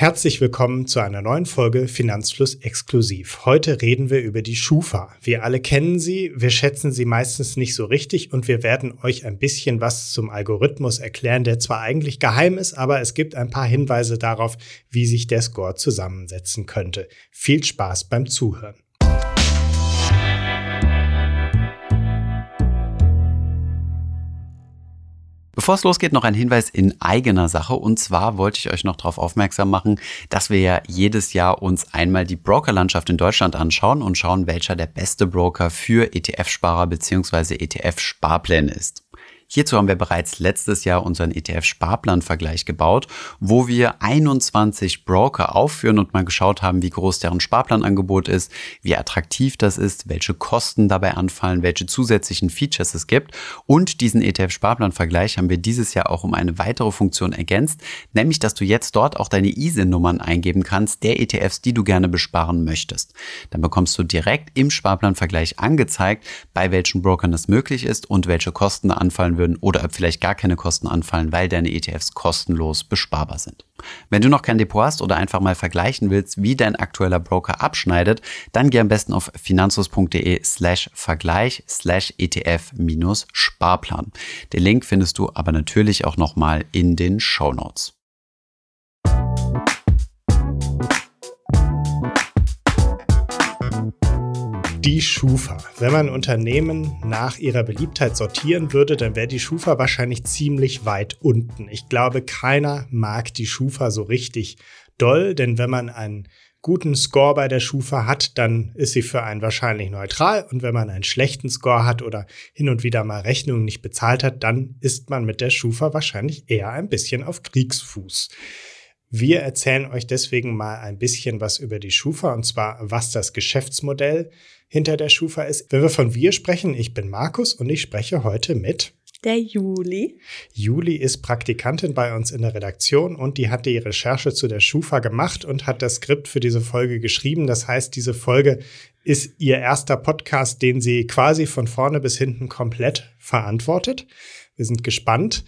Herzlich willkommen zu einer neuen Folge Finanzfluss exklusiv. Heute reden wir über die Schufa. Wir alle kennen sie, wir schätzen sie meistens nicht so richtig und wir werden euch ein bisschen was zum Algorithmus erklären, der zwar eigentlich geheim ist, aber es gibt ein paar Hinweise darauf, wie sich der Score zusammensetzen könnte. Viel Spaß beim Zuhören. Bevor es losgeht, noch ein Hinweis in eigener Sache. Und zwar wollte ich euch noch darauf aufmerksam machen, dass wir ja jedes Jahr uns einmal die Brokerlandschaft in Deutschland anschauen und schauen, welcher der beste Broker für ETF-Sparer bzw. ETF-Sparpläne ist. Hierzu haben wir bereits letztes Jahr unseren ETF-Sparplan-Vergleich gebaut, wo wir 21 Broker aufführen und mal geschaut haben, wie groß deren Sparplanangebot ist, wie attraktiv das ist, welche Kosten dabei anfallen, welche zusätzlichen Features es gibt. Und diesen ETF-Sparplan-Vergleich haben wir dieses Jahr auch um eine weitere Funktion ergänzt, nämlich dass du jetzt dort auch deine ISIN-Nummern eingeben kannst, der ETFs, die du gerne besparen möchtest. Dann bekommst du direkt im Sparplan-Vergleich angezeigt, bei welchen Brokern das möglich ist und welche Kosten anfallen würden oder ob vielleicht gar keine Kosten anfallen, weil deine ETFs kostenlos besparbar sind. Wenn du noch kein Depot hast oder einfach mal vergleichen willst, wie dein aktueller Broker abschneidet, dann geh am besten auf finanzus.de slash Vergleich slash ETF minus Sparplan. Den Link findest du aber natürlich auch nochmal in den Show Notes. Die Schufa. Wenn man Unternehmen nach ihrer Beliebtheit sortieren würde, dann wäre die Schufa wahrscheinlich ziemlich weit unten. Ich glaube, keiner mag die Schufa so richtig doll, denn wenn man einen guten Score bei der Schufa hat, dann ist sie für einen wahrscheinlich neutral. Und wenn man einen schlechten Score hat oder hin und wieder mal Rechnungen nicht bezahlt hat, dann ist man mit der Schufa wahrscheinlich eher ein bisschen auf Kriegsfuß. Wir erzählen euch deswegen mal ein bisschen was über die Schufa und zwar, was das Geschäftsmodell hinter der Schufa ist. Wenn wir von wir sprechen, ich bin Markus und ich spreche heute mit der Juli. Juli ist Praktikantin bei uns in der Redaktion und die hat die Recherche zu der Schufa gemacht und hat das Skript für diese Folge geschrieben. Das heißt, diese Folge ist ihr erster Podcast, den sie quasi von vorne bis hinten komplett verantwortet. Wir sind gespannt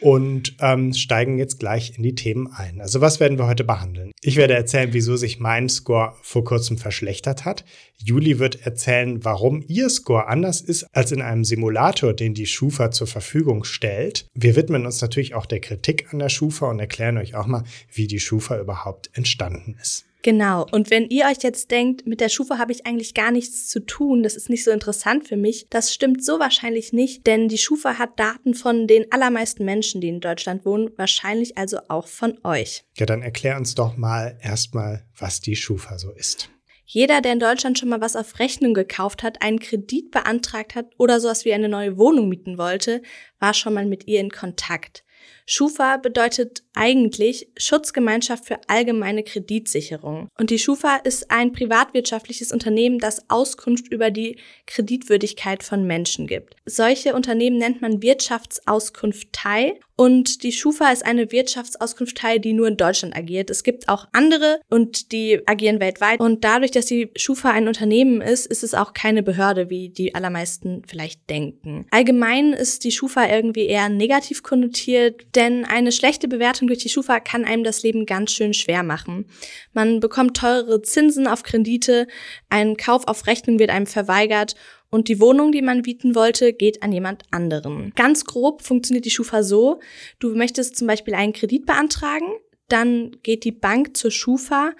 und ähm, steigen jetzt gleich in die Themen ein. Also was werden wir heute behandeln? Ich werde erzählen, wieso sich mein Score vor kurzem verschlechtert hat. Juli wird erzählen, warum ihr Score anders ist als in einem Simulator, den die Schufa zur Verfügung stellt. Wir widmen uns natürlich auch der Kritik an der Schufa und erklären euch auch mal, wie die Schufa überhaupt entstanden ist. Genau. Und wenn ihr euch jetzt denkt, mit der Schufa habe ich eigentlich gar nichts zu tun, das ist nicht so interessant für mich, das stimmt so wahrscheinlich nicht, denn die Schufa hat Daten von den allermeisten Menschen, die in Deutschland wohnen, wahrscheinlich also auch von euch. Ja, dann erklär uns doch mal erstmal, was die Schufa so ist. Jeder, der in Deutschland schon mal was auf Rechnung gekauft hat, einen Kredit beantragt hat oder sowas wie eine neue Wohnung mieten wollte, war schon mal mit ihr in Kontakt. Schufa bedeutet eigentlich Schutzgemeinschaft für allgemeine Kreditsicherung. Und die Schufa ist ein privatwirtschaftliches Unternehmen, das Auskunft über die Kreditwürdigkeit von Menschen gibt. Solche Unternehmen nennt man Wirtschaftsauskunftei und die Schufa ist eine Wirtschaftsauskunftei, die nur in Deutschland agiert. Es gibt auch andere und die agieren weltweit. Und dadurch, dass die Schufa ein Unternehmen ist, ist es auch keine Behörde, wie die allermeisten vielleicht denken. Allgemein ist die Schufa irgendwie eher negativ konnotiert, denn eine schlechte Bewertung durch die Schufa kann einem das Leben ganz schön schwer machen. Man bekommt teurere Zinsen auf Kredite, ein Kauf auf Rechnung wird einem verweigert und die Wohnung, die man bieten wollte, geht an jemand anderen. Ganz grob funktioniert die Schufa so, du möchtest zum Beispiel einen Kredit beantragen, dann geht die Bank zur Schufa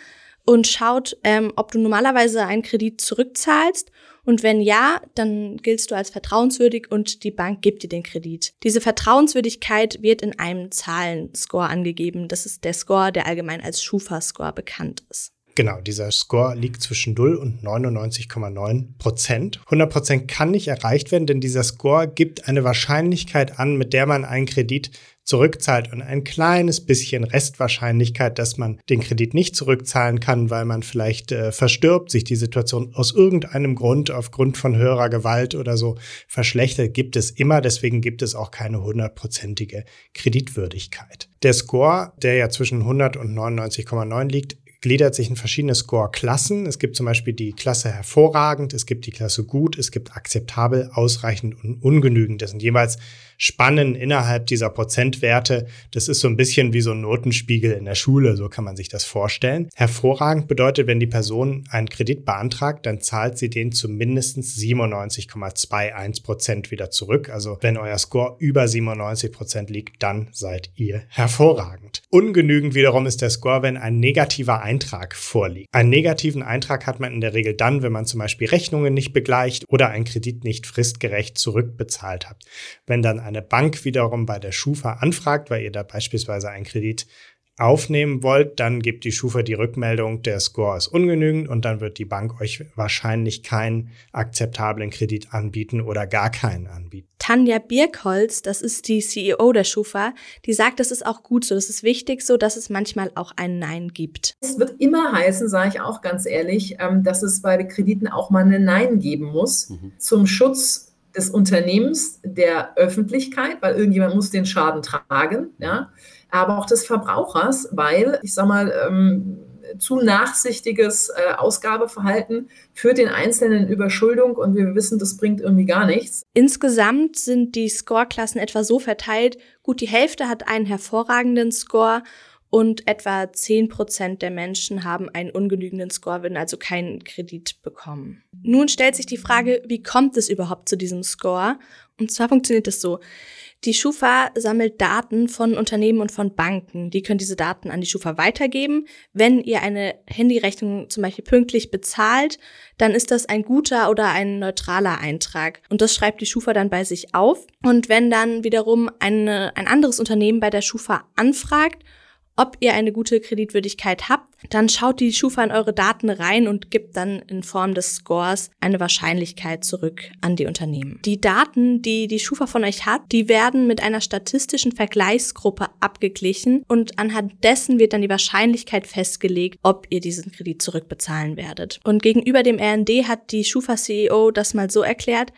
und schaut, ähm, ob du normalerweise einen Kredit zurückzahlst und wenn ja, dann giltst du als vertrauenswürdig und die Bank gibt dir den Kredit. Diese Vertrauenswürdigkeit wird in einem Zahlenscore angegeben. Das ist der Score, der allgemein als Schufa-Score bekannt ist. Genau, dieser Score liegt zwischen 0 und 99,9 Prozent. 100 Prozent kann nicht erreicht werden, denn dieser Score gibt eine Wahrscheinlichkeit an, mit der man einen Kredit zurückzahlt und ein kleines bisschen Restwahrscheinlichkeit, dass man den Kredit nicht zurückzahlen kann, weil man vielleicht äh, verstirbt, sich die Situation aus irgendeinem Grund, aufgrund von höherer Gewalt oder so verschlechtert, gibt es immer. Deswegen gibt es auch keine hundertprozentige Kreditwürdigkeit. Der Score, der ja zwischen 100 und 99,9 liegt, gliedert sich in verschiedene Score-Klassen. Es gibt zum Beispiel die Klasse hervorragend, es gibt die Klasse gut, es gibt akzeptabel, ausreichend und ungenügend. Das sind jeweils Spannen innerhalb dieser Prozentwerte. Das ist so ein bisschen wie so ein Notenspiegel in der Schule, so kann man sich das vorstellen. Hervorragend bedeutet, wenn die Person einen Kredit beantragt, dann zahlt sie den zu mindestens 97,21 Prozent wieder zurück. Also wenn euer Score über 97 Prozent liegt, dann seid ihr hervorragend. Ungenügend wiederum ist der Score, wenn ein negativer Eintrag vorliegt. Einen negativen Eintrag hat man in der Regel dann, wenn man zum Beispiel Rechnungen nicht begleicht oder einen Kredit nicht fristgerecht zurückbezahlt hat. Wenn dann eine Bank wiederum bei der Schufa anfragt, weil ihr da beispielsweise einen Kredit aufnehmen wollt, dann gibt die Schufa die Rückmeldung, der Score ist ungenügend und dann wird die Bank euch wahrscheinlich keinen akzeptablen Kredit anbieten oder gar keinen anbieten. Tanja Birkholz, das ist die CEO der Schufa, die sagt, das ist auch gut so, das ist wichtig so, dass es manchmal auch ein Nein gibt. Es wird immer heißen, sage ich auch ganz ehrlich, ähm, dass es bei Krediten auch mal ein Nein geben muss mhm. zum Schutz des Unternehmens, der Öffentlichkeit, weil irgendjemand muss den Schaden tragen, ja aber auch des Verbrauchers, weil, ich sag mal, ähm, zu nachsichtiges äh, Ausgabeverhalten führt den Einzelnen in Überschuldung und wir wissen, das bringt irgendwie gar nichts. Insgesamt sind die Scoreklassen etwa so verteilt, gut die Hälfte hat einen hervorragenden Score und etwa 10 Prozent der Menschen haben einen ungenügenden Score, also keinen Kredit bekommen. Nun stellt sich die Frage, wie kommt es überhaupt zu diesem Score? Und zwar funktioniert es so. Die Schufa sammelt Daten von Unternehmen und von Banken. Die können diese Daten an die Schufa weitergeben. Wenn ihr eine Handyrechnung zum Beispiel pünktlich bezahlt, dann ist das ein guter oder ein neutraler Eintrag. Und das schreibt die Schufa dann bei sich auf. Und wenn dann wiederum eine, ein anderes Unternehmen bei der Schufa anfragt, ob ihr eine gute Kreditwürdigkeit habt, dann schaut die Schufa in eure Daten rein und gibt dann in Form des Scores eine Wahrscheinlichkeit zurück an die Unternehmen. Die Daten, die die Schufa von euch hat, die werden mit einer statistischen Vergleichsgruppe abgeglichen und anhand dessen wird dann die Wahrscheinlichkeit festgelegt, ob ihr diesen Kredit zurückbezahlen werdet. Und gegenüber dem RND hat die Schufa CEO das mal so erklärt,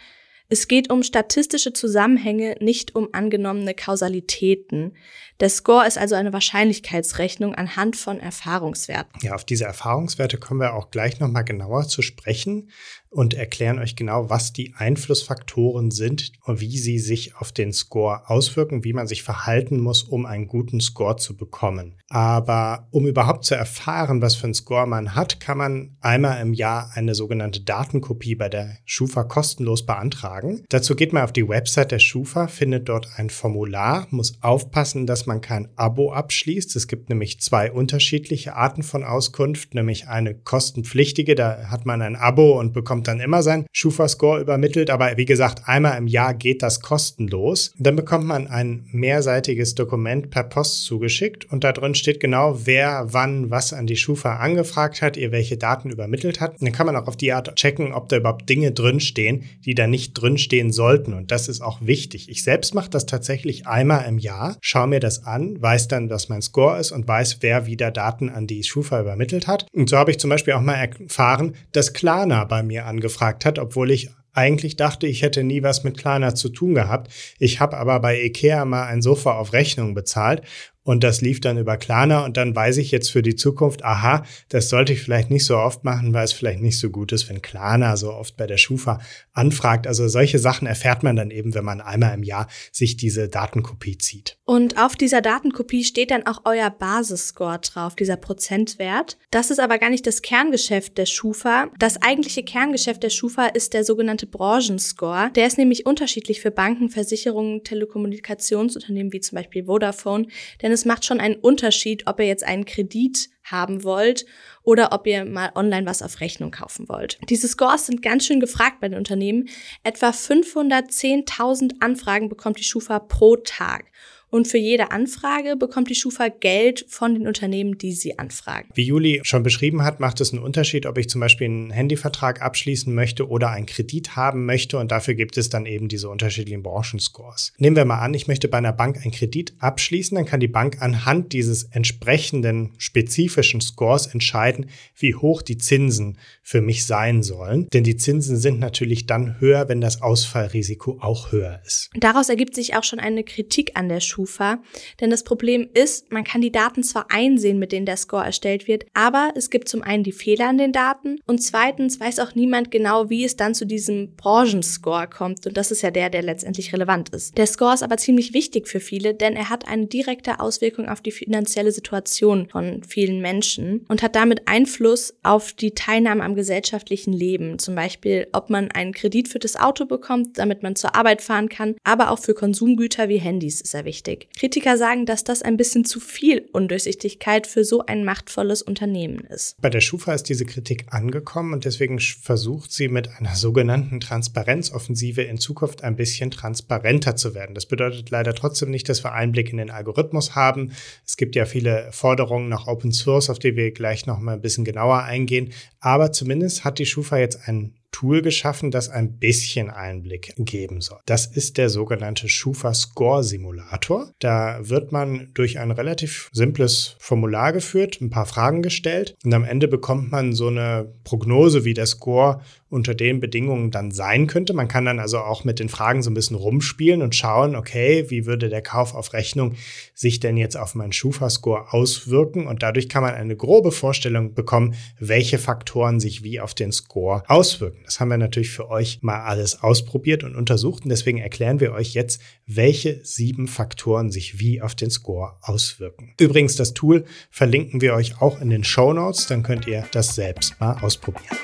es geht um statistische Zusammenhänge, nicht um angenommene Kausalitäten. Der Score ist also eine Wahrscheinlichkeitsrechnung anhand von Erfahrungswerten. Ja, auf diese Erfahrungswerte kommen wir auch gleich nochmal genauer zu sprechen und erklären euch genau, was die Einflussfaktoren sind und wie sie sich auf den Score auswirken, wie man sich verhalten muss, um einen guten Score zu bekommen. Aber um überhaupt zu erfahren, was für einen Score man hat, kann man einmal im Jahr eine sogenannte Datenkopie bei der Schufa kostenlos beantragen. Dazu geht man auf die Website der Schufa, findet dort ein Formular, muss aufpassen, dass man kein Abo abschließt. Es gibt nämlich zwei unterschiedliche Arten von Auskunft, nämlich eine kostenpflichtige, da hat man ein Abo und bekommt bekommt dann immer sein Schufa-Score übermittelt, aber wie gesagt, einmal im Jahr geht das kostenlos. Dann bekommt man ein mehrseitiges Dokument per Post zugeschickt und da drin steht genau, wer wann was an die Schufa angefragt hat, ihr welche Daten übermittelt hat. Dann kann man auch auf die Art checken, ob da überhaupt Dinge drinstehen, die da nicht drinstehen sollten. Und das ist auch wichtig. Ich selbst mache das tatsächlich einmal im Jahr, schaue mir das an, weiß dann, was mein Score ist und weiß, wer wieder Daten an die Schufa übermittelt hat. Und so habe ich zum Beispiel auch mal erfahren, dass Klarna bei mir angefragt hat, obwohl ich eigentlich dachte, ich hätte nie was mit Klarna zu tun gehabt. Ich habe aber bei Ikea mal ein Sofa auf Rechnung bezahlt und das lief dann über Klarna und dann weiß ich jetzt für die Zukunft, aha, das sollte ich vielleicht nicht so oft machen, weil es vielleicht nicht so gut ist, wenn Klarna so oft bei der Schufa anfragt. Also solche Sachen erfährt man dann eben, wenn man einmal im Jahr sich diese Datenkopie zieht. Und auf dieser Datenkopie steht dann auch euer Basisscore drauf, dieser Prozentwert. Das ist aber gar nicht das Kerngeschäft der Schufa. Das eigentliche Kerngeschäft der Schufa ist der sogenannte Branchenscore. Der ist nämlich unterschiedlich für Banken, Versicherungen, Telekommunikationsunternehmen wie zum Beispiel Vodafone. Denn denn es macht schon einen Unterschied, ob ihr jetzt einen Kredit haben wollt oder ob ihr mal online was auf Rechnung kaufen wollt. Diese Scores sind ganz schön gefragt bei den Unternehmen. Etwa 510.000 Anfragen bekommt die Schufa pro Tag. Und für jede Anfrage bekommt die Schufa Geld von den Unternehmen, die sie anfragen. Wie Juli schon beschrieben hat, macht es einen Unterschied, ob ich zum Beispiel einen Handyvertrag abschließen möchte oder einen Kredit haben möchte. Und dafür gibt es dann eben diese unterschiedlichen Branchenscores. Nehmen wir mal an, ich möchte bei einer Bank einen Kredit abschließen. Dann kann die Bank anhand dieses entsprechenden spezifischen Scores entscheiden, wie hoch die Zinsen für mich sein sollen. Denn die Zinsen sind natürlich dann höher, wenn das Ausfallrisiko auch höher ist. Daraus ergibt sich auch schon eine Kritik an der Schufa Schufa. Denn das Problem ist, man kann die Daten zwar einsehen, mit denen der Score erstellt wird, aber es gibt zum einen die Fehler in den Daten und zweitens weiß auch niemand genau, wie es dann zu diesem Branchenscore kommt. Und das ist ja der, der letztendlich relevant ist. Der Score ist aber ziemlich wichtig für viele, denn er hat eine direkte Auswirkung auf die finanzielle Situation von vielen Menschen und hat damit Einfluss auf die Teilnahme am gesellschaftlichen Leben. Zum Beispiel, ob man einen Kredit für das Auto bekommt, damit man zur Arbeit fahren kann, aber auch für Konsumgüter wie Handys ist er wichtig. Kritiker sagen, dass das ein bisschen zu viel Undurchsichtigkeit für so ein machtvolles Unternehmen ist. Bei der Schufa ist diese Kritik angekommen und deswegen versucht sie mit einer sogenannten Transparenzoffensive in Zukunft ein bisschen transparenter zu werden. Das bedeutet leider trotzdem nicht, dass wir Einblick in den Algorithmus haben. Es gibt ja viele Forderungen nach Open Source, auf die wir gleich noch mal ein bisschen genauer eingehen. Aber zumindest hat die Schufa jetzt einen Tool geschaffen, das ein bisschen Einblick geben soll. Das ist der sogenannte Schufa Score Simulator. Da wird man durch ein relativ simples Formular geführt, ein paar Fragen gestellt und am Ende bekommt man so eine Prognose, wie der Score unter den Bedingungen dann sein könnte. Man kann dann also auch mit den Fragen so ein bisschen rumspielen und schauen, okay, wie würde der Kauf auf Rechnung sich denn jetzt auf meinen Schufa-Score auswirken? Und dadurch kann man eine grobe Vorstellung bekommen, welche Faktoren sich wie auf den Score auswirken. Das haben wir natürlich für euch mal alles ausprobiert und untersucht und deswegen erklären wir euch jetzt, welche sieben Faktoren sich wie auf den Score auswirken. Übrigens, das Tool verlinken wir euch auch in den Show Notes, dann könnt ihr das selbst mal ausprobieren.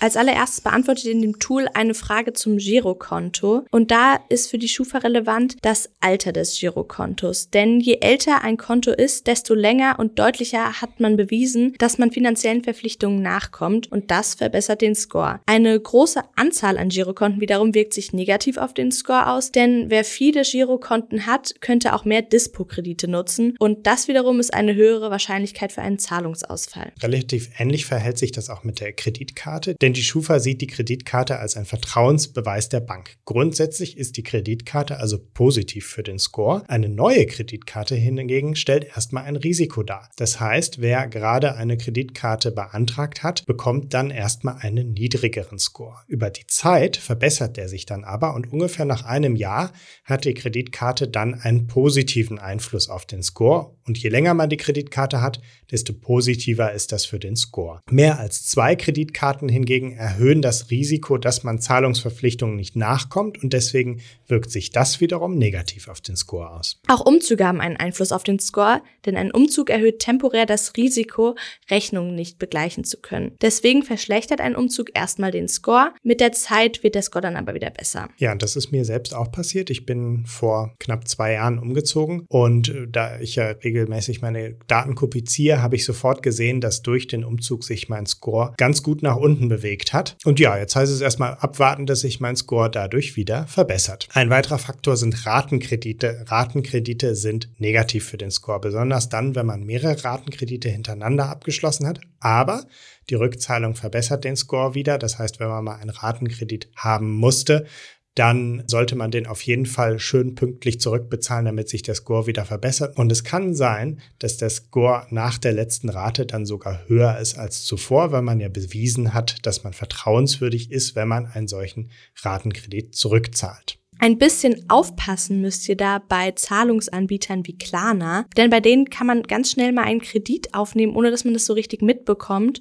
Als allererstes beantwortet in dem Tool eine Frage zum Girokonto und da ist für die Schufa relevant das Alter des Girokontos. Denn je älter ein Konto ist, desto länger und deutlicher hat man bewiesen, dass man finanziellen Verpflichtungen nachkommt und das verbessert den Score. Eine große Anzahl an Girokonten wiederum wirkt sich negativ auf den Score aus, denn wer viele Girokonten hat, könnte auch mehr Dispo-Kredite nutzen und das wiederum ist eine höhere Wahrscheinlichkeit für einen Zahlungsausfall. Relativ ähnlich verhält sich das auch mit der Kreditkarte. Denn die Schufa sieht die Kreditkarte als ein Vertrauensbeweis der Bank. Grundsätzlich ist die Kreditkarte also positiv für den Score. Eine neue Kreditkarte hingegen stellt erstmal ein Risiko dar. Das heißt, wer gerade eine Kreditkarte beantragt hat, bekommt dann erstmal einen niedrigeren Score. Über die Zeit verbessert der sich dann aber und ungefähr nach einem Jahr hat die Kreditkarte dann einen positiven Einfluss auf den Score. Und je länger man die Kreditkarte hat, desto positiver ist das für den Score. Mehr als zwei Kreditkarten hingegen hingegen erhöhen das Risiko, dass man Zahlungsverpflichtungen nicht nachkommt und deswegen wirkt sich das wiederum negativ auf den Score aus. Auch Umzüge haben einen Einfluss auf den Score, denn ein Umzug erhöht temporär das Risiko, Rechnungen nicht begleichen zu können. Deswegen verschlechtert ein Umzug erstmal den Score. Mit der Zeit wird der Score dann aber wieder besser. Ja, und das ist mir selbst auch passiert. Ich bin vor knapp zwei Jahren umgezogen und äh, da ich ja regelmäßig meine Daten kopiziere, habe ich sofort gesehen, dass durch den Umzug sich mein Score ganz gut nach unten bewegt bewegt hat. Und ja, jetzt heißt es erstmal abwarten, dass sich mein Score dadurch wieder verbessert. Ein weiterer Faktor sind Ratenkredite. Ratenkredite sind negativ für den Score, besonders dann, wenn man mehrere Ratenkredite hintereinander abgeschlossen hat. Aber die Rückzahlung verbessert den Score wieder. Das heißt, wenn man mal einen Ratenkredit haben musste, dann sollte man den auf jeden Fall schön pünktlich zurückbezahlen, damit sich der Score wieder verbessert. Und es kann sein, dass der Score nach der letzten Rate dann sogar höher ist als zuvor, weil man ja bewiesen hat, dass man vertrauenswürdig ist, wenn man einen solchen Ratenkredit zurückzahlt. Ein bisschen aufpassen müsst ihr da bei Zahlungsanbietern wie Klarna, denn bei denen kann man ganz schnell mal einen Kredit aufnehmen, ohne dass man das so richtig mitbekommt.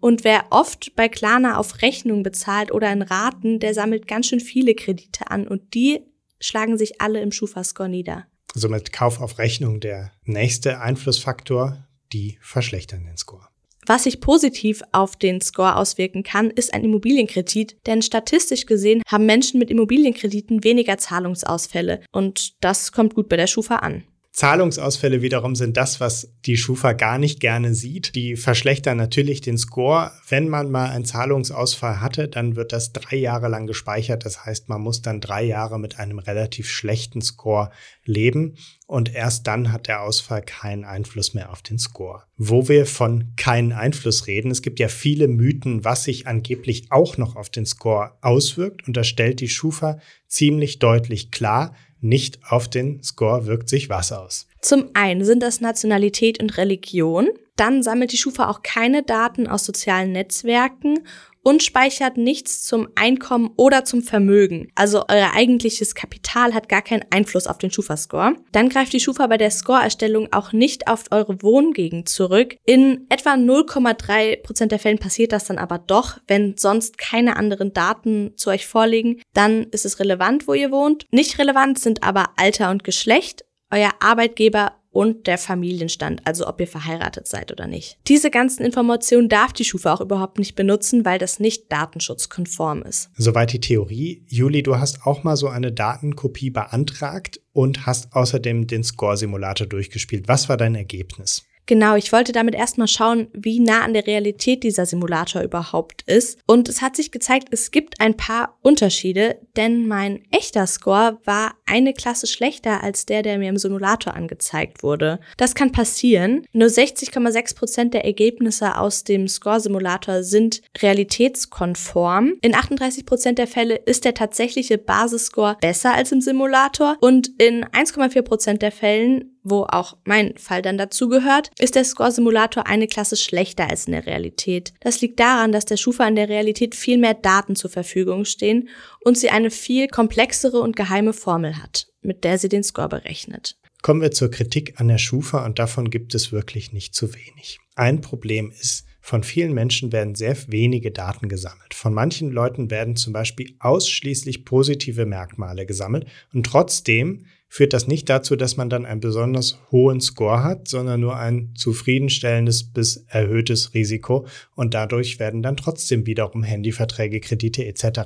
Und wer oft bei Klarna auf Rechnung bezahlt oder in Raten, der sammelt ganz schön viele Kredite an und die schlagen sich alle im Schufa-Score nieder. Somit Kauf auf Rechnung der nächste Einflussfaktor, die verschlechtern den Score. Was sich positiv auf den Score auswirken kann, ist ein Immobilienkredit, denn statistisch gesehen haben Menschen mit Immobilienkrediten weniger Zahlungsausfälle und das kommt gut bei der Schufa an. Zahlungsausfälle wiederum sind das, was die Schufa gar nicht gerne sieht. Die verschlechtern natürlich den Score. Wenn man mal einen Zahlungsausfall hatte, dann wird das drei Jahre lang gespeichert. Das heißt, man muss dann drei Jahre mit einem relativ schlechten Score leben. Und erst dann hat der Ausfall keinen Einfluss mehr auf den Score. Wo wir von keinen Einfluss reden, es gibt ja viele Mythen, was sich angeblich auch noch auf den Score auswirkt. Und da stellt die Schufa ziemlich deutlich klar, nicht auf den Score wirkt sich was aus. Zum einen sind das Nationalität und Religion. Dann sammelt die Schufa auch keine Daten aus sozialen Netzwerken und speichert nichts zum Einkommen oder zum Vermögen. Also euer eigentliches Kapital hat gar keinen Einfluss auf den Schufa-Score. Dann greift die Schufa bei der Score-Erstellung auch nicht auf eure Wohngegend zurück. In etwa 0,3 Prozent der Fällen passiert das dann aber doch. Wenn sonst keine anderen Daten zu euch vorliegen, dann ist es relevant, wo ihr wohnt. Nicht relevant sind aber Alter und Geschlecht, euer Arbeitgeber und der Familienstand, also ob ihr verheiratet seid oder nicht. Diese ganzen Informationen darf die Schufa auch überhaupt nicht benutzen, weil das nicht datenschutzkonform ist. Soweit die Theorie. Juli, du hast auch mal so eine Datenkopie beantragt und hast außerdem den Score-Simulator durchgespielt. Was war dein Ergebnis? Genau, ich wollte damit erstmal schauen, wie nah an der Realität dieser Simulator überhaupt ist. Und es hat sich gezeigt, es gibt ein paar Unterschiede, denn mein echter Score war eine Klasse schlechter als der, der mir im Simulator angezeigt wurde. Das kann passieren. Nur 60,6 Prozent der Ergebnisse aus dem Score-Simulator sind realitätskonform. In 38 Prozent der Fälle ist der tatsächliche Basisscore besser als im Simulator und in 1,4 Prozent der Fällen wo auch mein Fall dann dazu gehört, ist der Score-Simulator eine Klasse schlechter als in der Realität. Das liegt daran, dass der Schufa in der Realität viel mehr Daten zur Verfügung stehen und sie eine viel komplexere und geheime Formel hat, mit der sie den Score berechnet. Kommen wir zur Kritik an der Schufa und davon gibt es wirklich nicht zu wenig. Ein Problem ist, von vielen Menschen werden sehr wenige Daten gesammelt. Von manchen Leuten werden zum Beispiel ausschließlich positive Merkmale gesammelt und trotzdem führt das nicht dazu, dass man dann einen besonders hohen Score hat, sondern nur ein zufriedenstellendes bis erhöhtes Risiko und dadurch werden dann trotzdem wiederum Handyverträge, Kredite etc.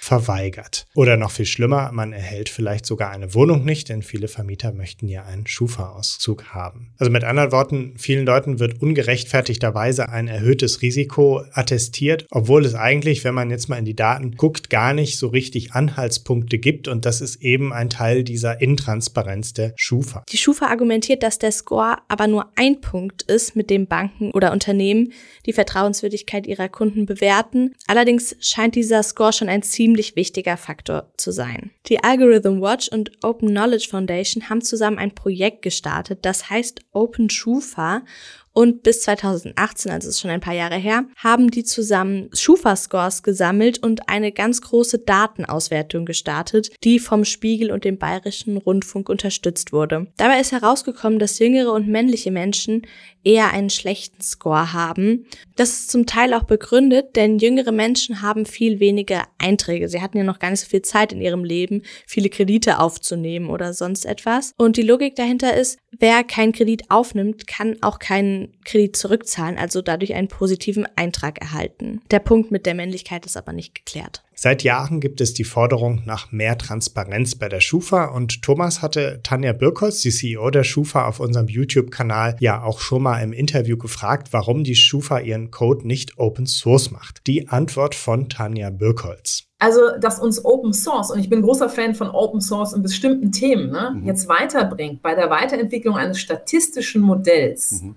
verweigert. Oder noch viel schlimmer, man erhält vielleicht sogar eine Wohnung nicht, denn viele Vermieter möchten ja einen Schufa-Auszug haben. Also mit anderen Worten, vielen Leuten wird ungerechtfertigterweise ein erhöhtes Risiko attestiert, obwohl es eigentlich, wenn man jetzt mal in die Daten guckt, gar nicht so richtig Anhaltspunkte gibt und das ist eben ein Teil dieser Intransparenz Transparenz der Schufa. Die Schufa argumentiert, dass der Score aber nur ein Punkt ist, mit dem Banken oder Unternehmen die Vertrauenswürdigkeit ihrer Kunden bewerten. Allerdings scheint dieser Score schon ein ziemlich wichtiger Faktor zu sein. Die Algorithm Watch und Open Knowledge Foundation haben zusammen ein Projekt gestartet, das heißt Open Schufa und bis 2018, also ist schon ein paar Jahre her, haben die zusammen Schufa-Scores gesammelt und eine ganz große Datenauswertung gestartet, die vom Spiegel und dem Bayerischen Rundfunk unterstützt wurde. Dabei ist herausgekommen, dass jüngere und männliche Menschen eher einen schlechten Score haben. Das ist zum Teil auch begründet, denn jüngere Menschen haben viel weniger Einträge. Sie hatten ja noch gar nicht so viel Zeit in ihrem Leben, viele Kredite aufzunehmen oder sonst etwas. Und die Logik dahinter ist, wer keinen Kredit aufnimmt, kann auch keinen Kredit zurückzahlen, also dadurch einen positiven Eintrag erhalten. Der Punkt mit der Männlichkeit ist aber nicht geklärt. Seit Jahren gibt es die Forderung nach mehr Transparenz bei der Schufa und Thomas hatte Tanja Birkholz, die CEO der Schufa, auf unserem YouTube-Kanal ja auch schon mal im Interview gefragt, warum die Schufa ihren Code nicht Open Source macht. Die Antwort von Tanja Birkholz. Also, dass uns Open Source, und ich bin großer Fan von Open Source in bestimmten Themen, ne, mhm. jetzt weiterbringt bei der Weiterentwicklung eines statistischen Modells. Mhm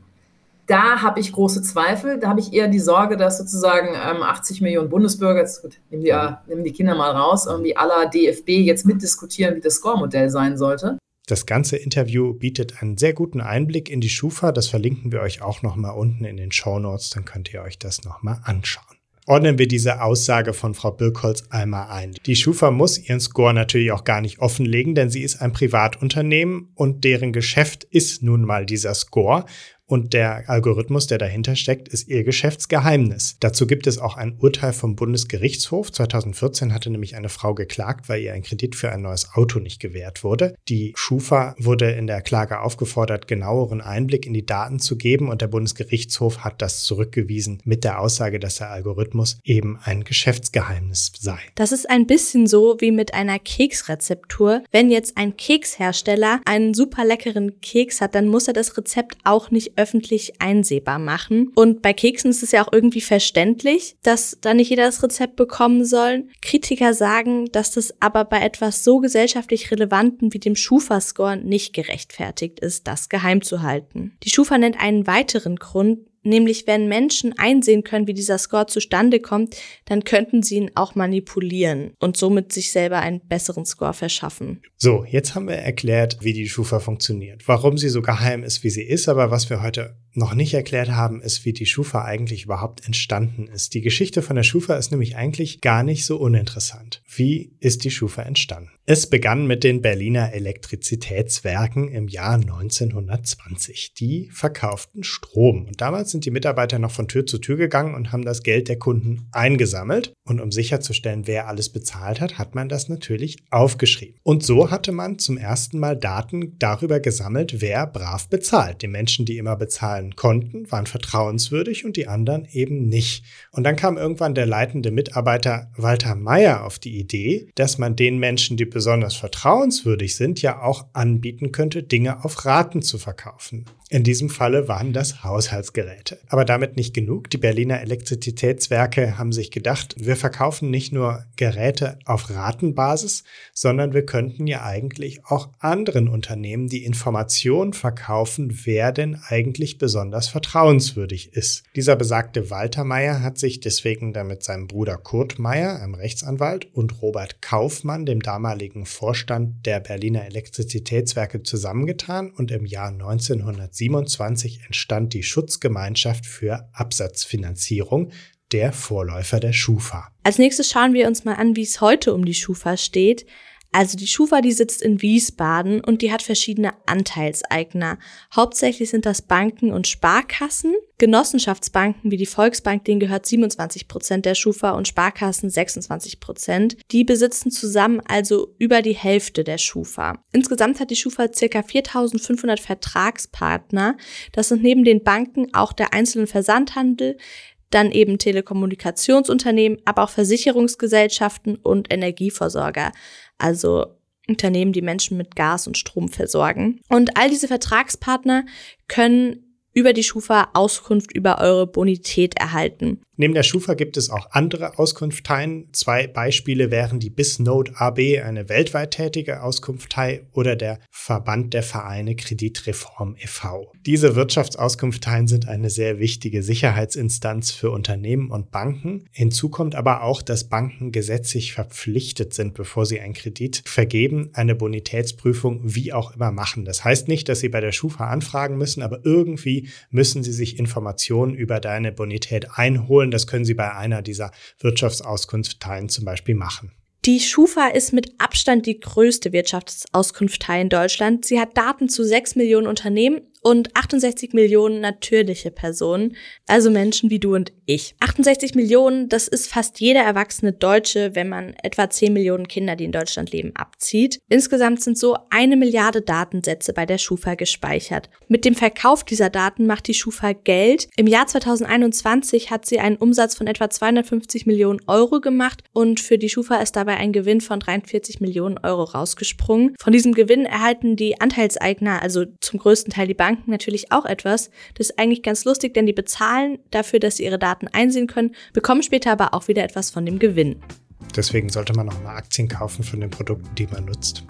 da habe ich große Zweifel. Da habe ich eher die Sorge, dass sozusagen ähm, 80 Millionen Bundesbürger, jetzt gut, nehmen die, äh, nehmen die Kinder mal raus, irgendwie aller DFB jetzt mitdiskutieren, wie das Score-Modell sein sollte. Das ganze Interview bietet einen sehr guten Einblick in die Schufa. Das verlinken wir euch auch nochmal unten in den Show Notes. Dann könnt ihr euch das nochmal anschauen. Ordnen wir diese Aussage von Frau Birkholz einmal ein. Die Schufa muss ihren Score natürlich auch gar nicht offenlegen, denn sie ist ein Privatunternehmen und deren Geschäft ist nun mal dieser Score. Und der Algorithmus, der dahinter steckt, ist ihr Geschäftsgeheimnis. Dazu gibt es auch ein Urteil vom Bundesgerichtshof. 2014 hatte nämlich eine Frau geklagt, weil ihr ein Kredit für ein neues Auto nicht gewährt wurde. Die Schufa wurde in der Klage aufgefordert, genaueren Einblick in die Daten zu geben und der Bundesgerichtshof hat das zurückgewiesen mit der Aussage, dass der Algorithmus eben ein Geschäftsgeheimnis sei. Das ist ein bisschen so wie mit einer Keksrezeptur. Wenn jetzt ein Kekshersteller einen super leckeren Keks hat, dann muss er das Rezept auch nicht öffentlich einsehbar machen. Und bei Keksen ist es ja auch irgendwie verständlich, dass da nicht jeder das Rezept bekommen soll. Kritiker sagen, dass das aber bei etwas so gesellschaftlich Relevanten wie dem Schufa-Score nicht gerechtfertigt ist, das geheim zu halten. Die Schufa nennt einen weiteren Grund, Nämlich, wenn Menschen einsehen können, wie dieser Score zustande kommt, dann könnten sie ihn auch manipulieren und somit sich selber einen besseren Score verschaffen. So, jetzt haben wir erklärt, wie die Schufa funktioniert, warum sie so geheim ist, wie sie ist, aber was wir heute noch nicht erklärt haben, ist, wie die Schufa eigentlich überhaupt entstanden ist. Die Geschichte von der Schufa ist nämlich eigentlich gar nicht so uninteressant. Wie ist die Schufa entstanden? Es begann mit den Berliner Elektrizitätswerken im Jahr 1920. Die verkauften Strom. Und damals sind die Mitarbeiter noch von Tür zu Tür gegangen und haben das Geld der Kunden eingesammelt. Und um sicherzustellen, wer alles bezahlt hat, hat man das natürlich aufgeschrieben. Und so hatte man zum ersten Mal Daten darüber gesammelt, wer brav bezahlt. Die Menschen, die immer bezahlen konnten, waren vertrauenswürdig und die anderen eben nicht. Und dann kam irgendwann der leitende Mitarbeiter Walter Meyer auf die Idee, dass man den Menschen, die besonders vertrauenswürdig sind, ja auch anbieten könnte, Dinge auf Raten zu verkaufen. In diesem Falle waren das Haushaltsgeräte. Aber damit nicht genug. Die Berliner Elektrizitätswerke haben sich gedacht, wir verkaufen nicht nur Geräte auf Ratenbasis, sondern wir könnten ja eigentlich auch anderen Unternehmen die Information verkaufen, wer denn eigentlich besonders vertrauenswürdig ist. Dieser besagte Walter Meyer hat sich deswegen dann mit seinem Bruder Kurt Meyer, einem Rechtsanwalt, und Robert Kaufmann, dem damaligen Vorstand der Berliner Elektrizitätswerke, zusammengetan und im Jahr 1900 1927 entstand die Schutzgemeinschaft für Absatzfinanzierung, der Vorläufer der Schufa. Als nächstes schauen wir uns mal an, wie es heute um die Schufa steht. Also die Schufa, die sitzt in Wiesbaden und die hat verschiedene Anteilseigner. Hauptsächlich sind das Banken und Sparkassen. Genossenschaftsbanken wie die Volksbank, denen gehört 27 Prozent der Schufa und Sparkassen 26 Prozent. Die besitzen zusammen also über die Hälfte der Schufa. Insgesamt hat die Schufa circa 4500 Vertragspartner. Das sind neben den Banken auch der einzelne Versandhandel, dann eben Telekommunikationsunternehmen, aber auch Versicherungsgesellschaften und Energieversorger also Unternehmen, die Menschen mit Gas und Strom versorgen. Und all diese Vertragspartner können über die Schufa Auskunft über eure Bonität erhalten. Neben der Schufa gibt es auch andere Auskunfteien. Zwei Beispiele wären die Bisnode AB, eine weltweit tätige Auskunftei, oder der Verband der Vereine Kreditreform e.V. Diese Wirtschaftsauskunfteien sind eine sehr wichtige Sicherheitsinstanz für Unternehmen und Banken. Hinzu kommt aber auch, dass Banken gesetzlich verpflichtet sind, bevor sie einen Kredit vergeben, eine Bonitätsprüfung wie auch immer machen. Das heißt nicht, dass sie bei der Schufa anfragen müssen, aber irgendwie müssen sie sich Informationen über deine Bonität einholen holen. Das können Sie bei einer dieser Wirtschaftsauskunftsteilen zum Beispiel machen. Die Schufa ist mit Abstand die größte Wirtschaftsauskunftei in Deutschland. Sie hat Daten zu sechs Millionen Unternehmen und 68 Millionen natürliche Personen, also Menschen wie du und ich. 68 Millionen, das ist fast jeder erwachsene Deutsche, wenn man etwa 10 Millionen Kinder, die in Deutschland leben, abzieht. Insgesamt sind so eine Milliarde Datensätze bei der Schufa gespeichert. Mit dem Verkauf dieser Daten macht die Schufa Geld. Im Jahr 2021 hat sie einen Umsatz von etwa 250 Millionen Euro gemacht und für die Schufa ist dabei ein Gewinn von 43 Millionen Euro rausgesprungen. Von diesem Gewinn erhalten die Anteilseigner, also zum größten Teil die Banken, Banken natürlich auch etwas. Das ist eigentlich ganz lustig, denn die bezahlen dafür, dass sie ihre Daten einsehen können, bekommen später aber auch wieder etwas von dem Gewinn. Deswegen sollte man auch mal Aktien kaufen von den Produkten, die man nutzt.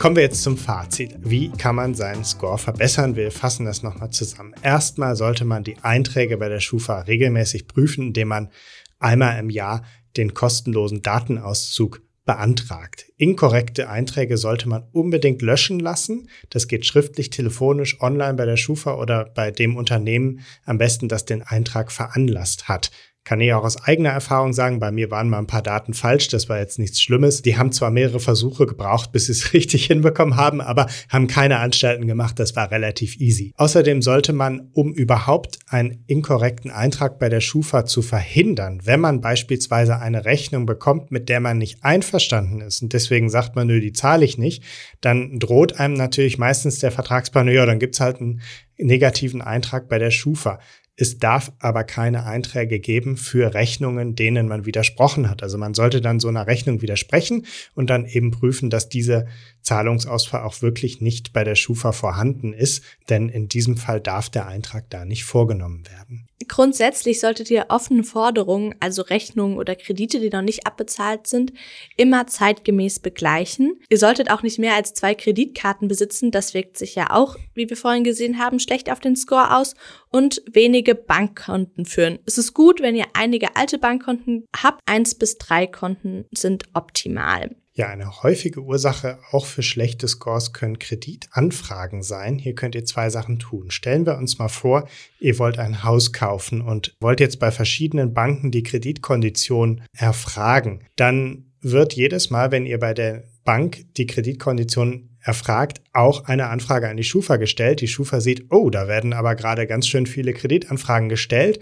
Kommen wir jetzt zum Fazit. Wie kann man seinen Score verbessern? Wir fassen das nochmal zusammen. Erstmal sollte man die Einträge bei der Schufa regelmäßig prüfen, indem man einmal im Jahr den kostenlosen Datenauszug beantragt. Inkorrekte Einträge sollte man unbedingt löschen lassen. Das geht schriftlich, telefonisch, online bei der Schufa oder bei dem Unternehmen am besten, das den Eintrag veranlasst hat kann ich auch aus eigener Erfahrung sagen, bei mir waren mal ein paar Daten falsch, das war jetzt nichts Schlimmes. Die haben zwar mehrere Versuche gebraucht, bis sie es richtig hinbekommen haben, aber haben keine Anstalten gemacht, das war relativ easy. Außerdem sollte man, um überhaupt einen inkorrekten Eintrag bei der Schufa zu verhindern, wenn man beispielsweise eine Rechnung bekommt, mit der man nicht einverstanden ist und deswegen sagt man, nö, die zahle ich nicht, dann droht einem natürlich meistens der Vertragspartner, ja, dann gibt's halt einen negativen Eintrag bei der Schufa. Es darf aber keine Einträge geben für Rechnungen, denen man widersprochen hat. Also man sollte dann so einer Rechnung widersprechen und dann eben prüfen, dass diese Zahlungsausfall auch wirklich nicht bei der Schufa vorhanden ist, denn in diesem Fall darf der Eintrag da nicht vorgenommen werden. Grundsätzlich solltet ihr offene Forderungen, also Rechnungen oder Kredite, die noch nicht abbezahlt sind, immer zeitgemäß begleichen. Ihr solltet auch nicht mehr als zwei Kreditkarten besitzen, das wirkt sich ja auch, wie wir vorhin gesehen haben, schlecht auf den Score aus und wenige Bankkonten führen. Es ist gut, wenn ihr einige alte Bankkonten habt, eins bis drei Konten sind optimal. Ja, eine häufige Ursache auch für schlechte Scores können Kreditanfragen sein. Hier könnt ihr zwei Sachen tun. Stellen wir uns mal vor, ihr wollt ein Haus kaufen und wollt jetzt bei verschiedenen Banken die Kreditkondition erfragen. Dann wird jedes Mal, wenn ihr bei der Bank die Kreditkondition erfragt, auch eine Anfrage an die Schufa gestellt. Die Schufa sieht, oh, da werden aber gerade ganz schön viele Kreditanfragen gestellt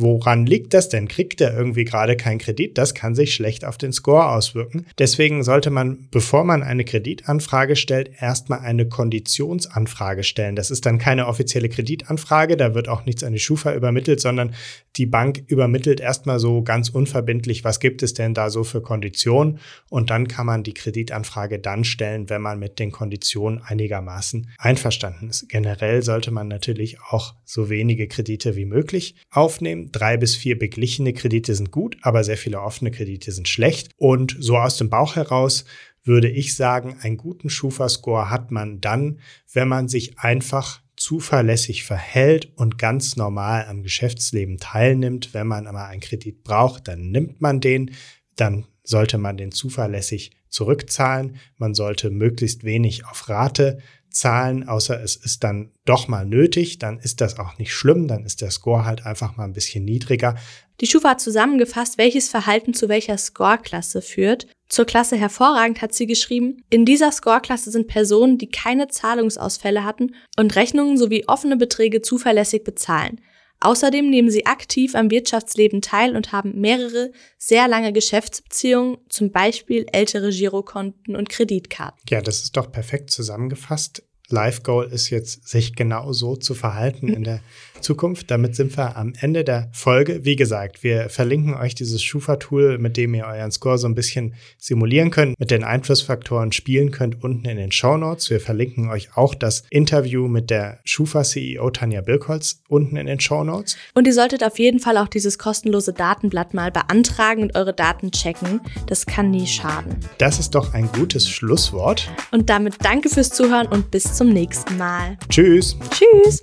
Woran liegt das denn? Kriegt er irgendwie gerade keinen Kredit? Das kann sich schlecht auf den Score auswirken. Deswegen sollte man, bevor man eine Kreditanfrage stellt, erstmal eine Konditionsanfrage stellen. Das ist dann keine offizielle Kreditanfrage, da wird auch nichts an die Schufa übermittelt, sondern die Bank übermittelt erstmal so ganz unverbindlich, was gibt es denn da so für Konditionen? Und dann kann man die Kreditanfrage dann stellen, wenn man mit den Konditionen einigermaßen einverstanden ist. Generell sollte man natürlich auch so wenige Kredite wie möglich aufnehmen drei bis vier beglichene Kredite sind gut, aber sehr viele offene Kredite sind schlecht. Und so aus dem Bauch heraus würde ich sagen, einen guten Schufa-Score hat man dann, wenn man sich einfach zuverlässig verhält und ganz normal am Geschäftsleben teilnimmt. Wenn man aber einen Kredit braucht, dann nimmt man den, dann sollte man den zuverlässig zurückzahlen. Man sollte möglichst wenig auf Rate zahlen, außer es ist dann doch mal nötig, dann ist das auch nicht schlimm, dann ist der Score halt einfach mal ein bisschen niedriger. Die Schufa hat zusammengefasst, welches Verhalten zu welcher Score-Klasse führt. Zur Klasse hervorragend hat sie geschrieben, in dieser Score-Klasse sind Personen, die keine Zahlungsausfälle hatten und Rechnungen sowie offene Beträge zuverlässig bezahlen. Außerdem nehmen sie aktiv am Wirtschaftsleben teil und haben mehrere sehr lange Geschäftsbeziehungen, zum Beispiel ältere Girokonten und Kreditkarten. Ja, das ist doch perfekt zusammengefasst. Life Goal ist jetzt, sich genau so zu verhalten in der Zukunft. Damit sind wir am Ende der Folge. Wie gesagt, wir verlinken euch dieses Schufa-Tool, mit dem ihr euren Score so ein bisschen simulieren könnt, mit den Einflussfaktoren spielen könnt, unten in den Show Notes. Wir verlinken euch auch das Interview mit der Schufa-CEO Tanja Birkholz unten in den Show Notes. Und ihr solltet auf jeden Fall auch dieses kostenlose Datenblatt mal beantragen und eure Daten checken. Das kann nie schaden. Das ist doch ein gutes Schlusswort. Und damit danke fürs Zuhören und bis zum nächsten Mal. Tschüss. Tschüss.